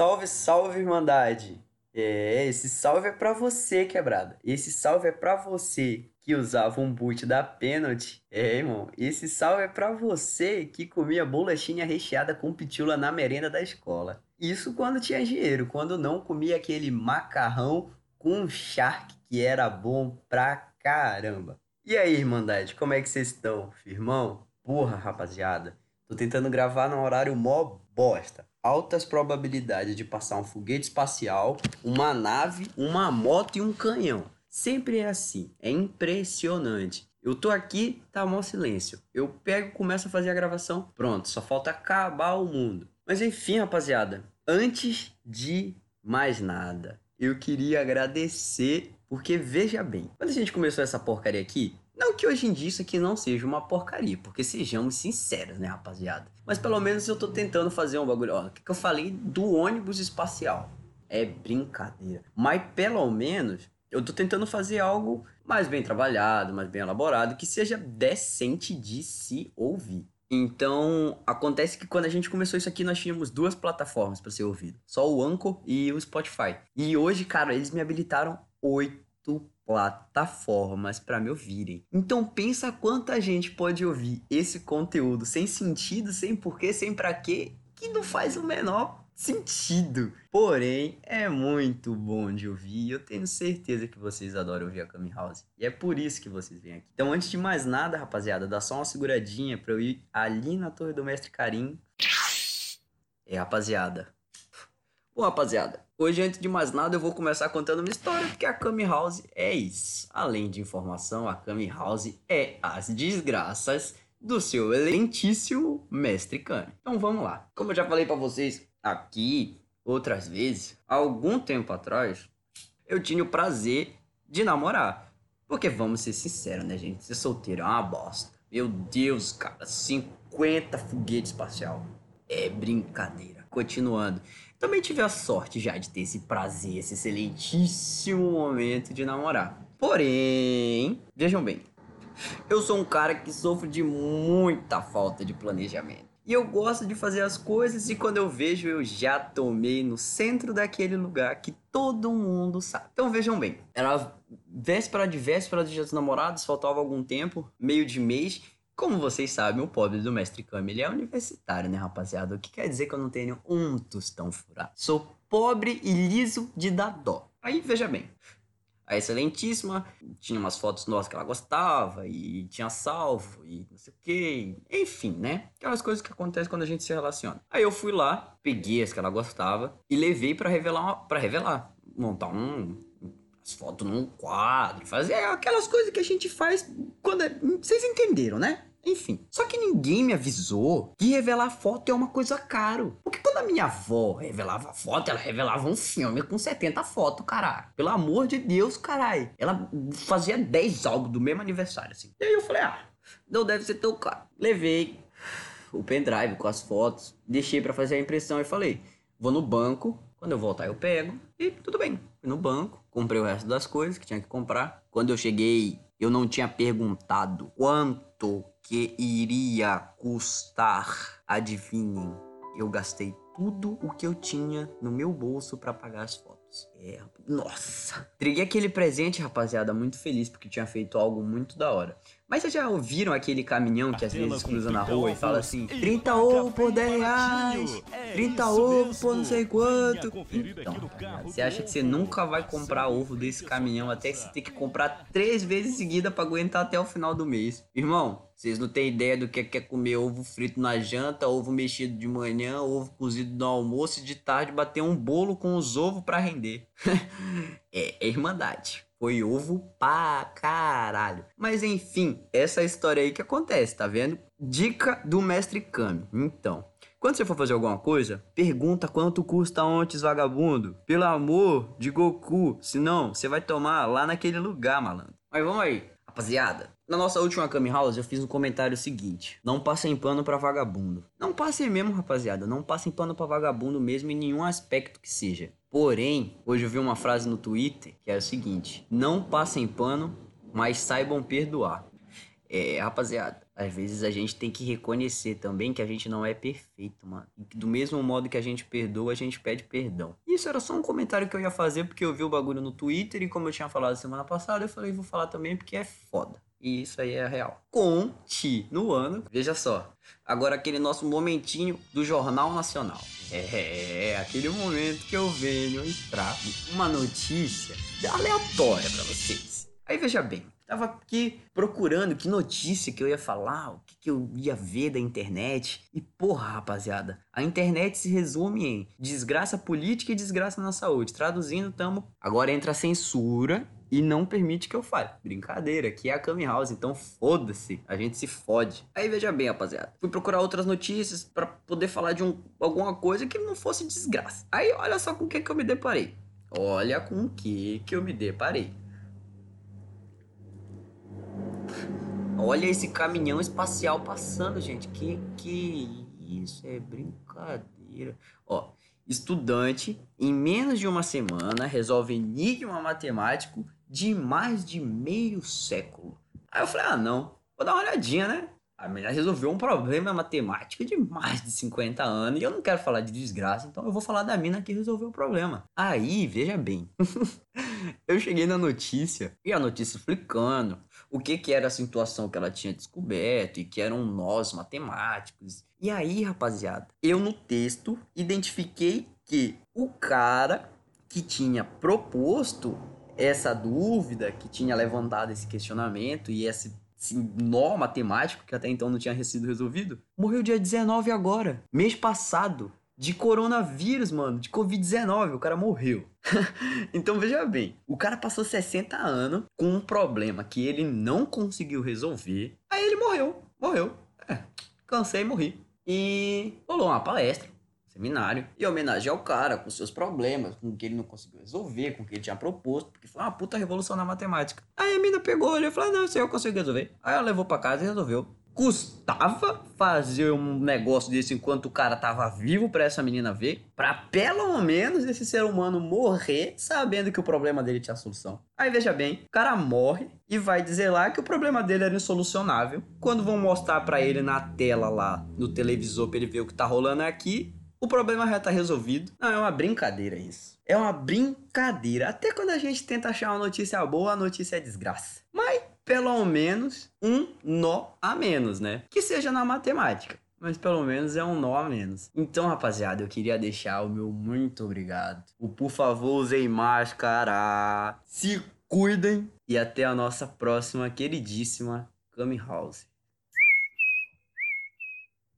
Salve, salve, Irmandade! É, esse salve é pra você, quebrada. Esse salve é pra você que usava um boot da Penalty. É, irmão, esse salve é pra você que comia bolachinha recheada com pitula na merenda da escola. Isso quando tinha dinheiro, quando não comia aquele macarrão com shark que era bom pra caramba. E aí, Irmandade, como é que vocês estão, firmão? Porra, rapaziada, tô tentando gravar no horário mó bosta altas probabilidades de passar um foguete espacial, uma nave, uma moto e um canhão. Sempre é assim, é impressionante. Eu tô aqui, tá mó silêncio. Eu pego, começo a fazer a gravação, pronto, só falta acabar o mundo. Mas enfim, rapaziada, antes de mais nada, eu queria agradecer, porque veja bem, quando a gente começou essa porcaria aqui, que hoje em dia isso aqui não seja uma porcaria, porque sejamos sinceros, né, rapaziada? Mas pelo menos eu tô tentando fazer um bagulho. Ó, o que, que eu falei do ônibus espacial? É brincadeira. Mas pelo menos eu tô tentando fazer algo mais bem trabalhado, mais bem elaborado, que seja decente de se ouvir. Então, acontece que quando a gente começou isso aqui, nós tínhamos duas plataformas para ser ouvido: só o Anchor e o Spotify. E hoje, cara, eles me habilitaram oito plataformas para me ouvirem. Então pensa quanta gente pode ouvir esse conteúdo sem sentido, sem porquê, sem para quê, que não faz o menor sentido. Porém, é muito bom de ouvir. Eu tenho certeza que vocês adoram ouvir a Kami House. E é por isso que vocês vêm aqui. Então, antes de mais nada, rapaziada, dá só uma seguradinha para eu ir ali na Torre do Mestre Karim. É, rapaziada. Bom, rapaziada, Hoje, antes de mais nada, eu vou começar contando uma história, porque a Kami House é isso. Além de informação, a Kami House é as desgraças do seu excelentíssimo mestre Kami. Então vamos lá. Como eu já falei para vocês aqui outras vezes, algum tempo atrás, eu tinha o prazer de namorar. Porque vamos ser sinceros, né, gente? Ser solteiro é uma bosta. Meu Deus, cara, 50 foguete espacial. É brincadeira. Continuando. Também tive a sorte já de ter esse prazer, esse excelentíssimo momento de namorar. Porém, vejam bem, eu sou um cara que sofre de muita falta de planejamento. E eu gosto de fazer as coisas e quando eu vejo eu já tomei no centro daquele lugar que todo mundo sabe. Então vejam bem, era véspera de véspera de Dia dos Namorados, faltava algum tempo, meio de mês, como vocês sabem, o pobre do mestre Kami, ele é universitário, né, rapaziada? O que quer dizer que eu não tenho um tostão furado. Sou pobre e liso de dar dó. Aí, veja bem. A excelentíssima tinha umas fotos nossas que ela gostava e tinha salvo e não sei o que. Enfim, né? Aquelas coisas que acontecem quando a gente se relaciona. Aí eu fui lá, peguei as que ela gostava e levei para revelar, para revelar, montar um as fotos num quadro, fazer aquelas coisas que a gente faz quando é... vocês entenderam, né? Enfim. Só que ninguém me avisou que revelar foto é uma coisa caro. Porque quando a minha avó revelava foto, ela revelava um filme com 70 fotos, caralho. Pelo amor de Deus, caralho. Ela fazia 10 álbuns do mesmo aniversário, assim. E aí eu falei, ah, não deve ser tão caro. Levei o pendrive com as fotos, deixei para fazer a impressão e falei, vou no banco, quando eu voltar eu pego e tudo bem. Fui no banco, comprei o resto das coisas que tinha que comprar. Quando eu cheguei, eu não tinha perguntado quanto que iria custar. Adivinhem, eu gastei tudo o que eu tinha no meu bolso para pagar as fotos. É, nossa! Entreguei aquele presente, rapaziada, muito feliz porque tinha feito algo muito da hora. Mas vocês já ouviram aquele caminhão que às vezes cruza na rua e fala assim: 30 ovos por 10 reais, 30 ovos por não sei quanto. Então, você acha que você nunca vai comprar ovo desse caminhão até que você ter que comprar três vezes seguida para aguentar até o final do mês? Irmão, vocês não têm ideia do que é comer ovo frito na janta, ovo mexido de manhã, ovo cozido no almoço e de tarde bater um bolo com os ovos para render. é, é irmandade. Foi ovo pra caralho. Mas enfim, essa história aí que acontece, tá vendo? Dica do mestre Kami. Então, quando você for fazer alguma coisa, pergunta quanto custa antes, vagabundo. Pelo amor de Goku. Senão, você vai tomar lá naquele lugar, malandro. Mas vamos aí. Rapaziada, na nossa última Kami House eu fiz um comentário seguinte: Não passem pano pra vagabundo. Não passem mesmo, rapaziada. Não passem pano pra vagabundo mesmo em nenhum aspecto que seja. Porém, hoje eu vi uma frase no Twitter que é o seguinte: não passem pano, mas saibam perdoar. É, rapaziada, Às vezes a gente tem que reconhecer também que a gente não é perfeito, mano. E do mesmo modo que a gente perdoa, a gente pede perdão. Isso era só um comentário que eu ia fazer porque eu vi o bagulho no Twitter e como eu tinha falado semana passada, eu falei, vou falar também porque é foda. E isso aí é real. Continuando, veja só. Agora aquele nosso momentinho do Jornal Nacional. É, aquele momento que eu venho e trago uma notícia aleatória para vocês. Aí veja bem, tava aqui procurando que notícia que eu ia falar, o que, que eu ia ver da internet. E porra, rapaziada, a internet se resume em desgraça política e desgraça na saúde. Traduzindo, tamo. Agora entra a censura e não permite que eu fale. Brincadeira, aqui é a Cami House, então foda-se, a gente se fode. Aí veja bem, rapaziada. Fui procurar outras notícias para poder falar de um, alguma coisa que não fosse desgraça. Aí olha só com o que, que eu me deparei. Olha com o que, que eu me deparei. Olha esse caminhão espacial passando, gente. Que que isso é brincadeira. Ó, estudante em menos de uma semana resolve enigma matemático de mais de meio século. Aí eu falei, ah, não, vou dar uma olhadinha, né? A menina resolveu um problema matemático de mais de 50 anos e eu não quero falar de desgraça, então eu vou falar da mina que resolveu o problema. Aí, veja bem, eu cheguei na notícia e a notícia explicando o que, que era a situação que ela tinha descoberto e que eram nós matemáticos. E aí, rapaziada, eu no texto identifiquei que o cara que tinha proposto essa dúvida, que tinha levantado esse questionamento e esse, esse nó matemático que até então não tinha sido resolvido, morreu dia 19 agora, mês passado, de coronavírus, mano, de Covid-19, o cara morreu. então veja bem, o cara passou 60 anos com um problema que ele não conseguiu resolver, aí ele morreu, morreu. É, cansei e morri. E rolou uma palestra seminário e homenagem ao cara com seus problemas, com o que ele não conseguiu resolver, com o que ele tinha proposto, porque foi uma puta revolução na matemática. Aí a mina pegou ele e falou: Não, isso eu consigo resolver. Aí ela levou para casa e resolveu. Custava fazer um negócio desse enquanto o cara tava vivo para essa menina ver, para pelo menos esse ser humano morrer sabendo que o problema dele tinha solução. Aí veja bem, o cara morre e vai dizer lá que o problema dele era insolucionável. Quando vão mostrar para ele na tela lá, no televisor, para ele ver o que tá rolando aqui, o problema já tá resolvido. Não, é uma brincadeira isso. É uma brincadeira. Até quando a gente tenta achar uma notícia boa, a notícia é desgraça. Mas pelo menos um nó a menos, né? Que seja na matemática. Mas pelo menos é um nó a menos. Então, rapaziada, eu queria deixar o meu muito obrigado. O por favor, usem máscara. Se cuidem. E até a nossa próxima queridíssima Cami House.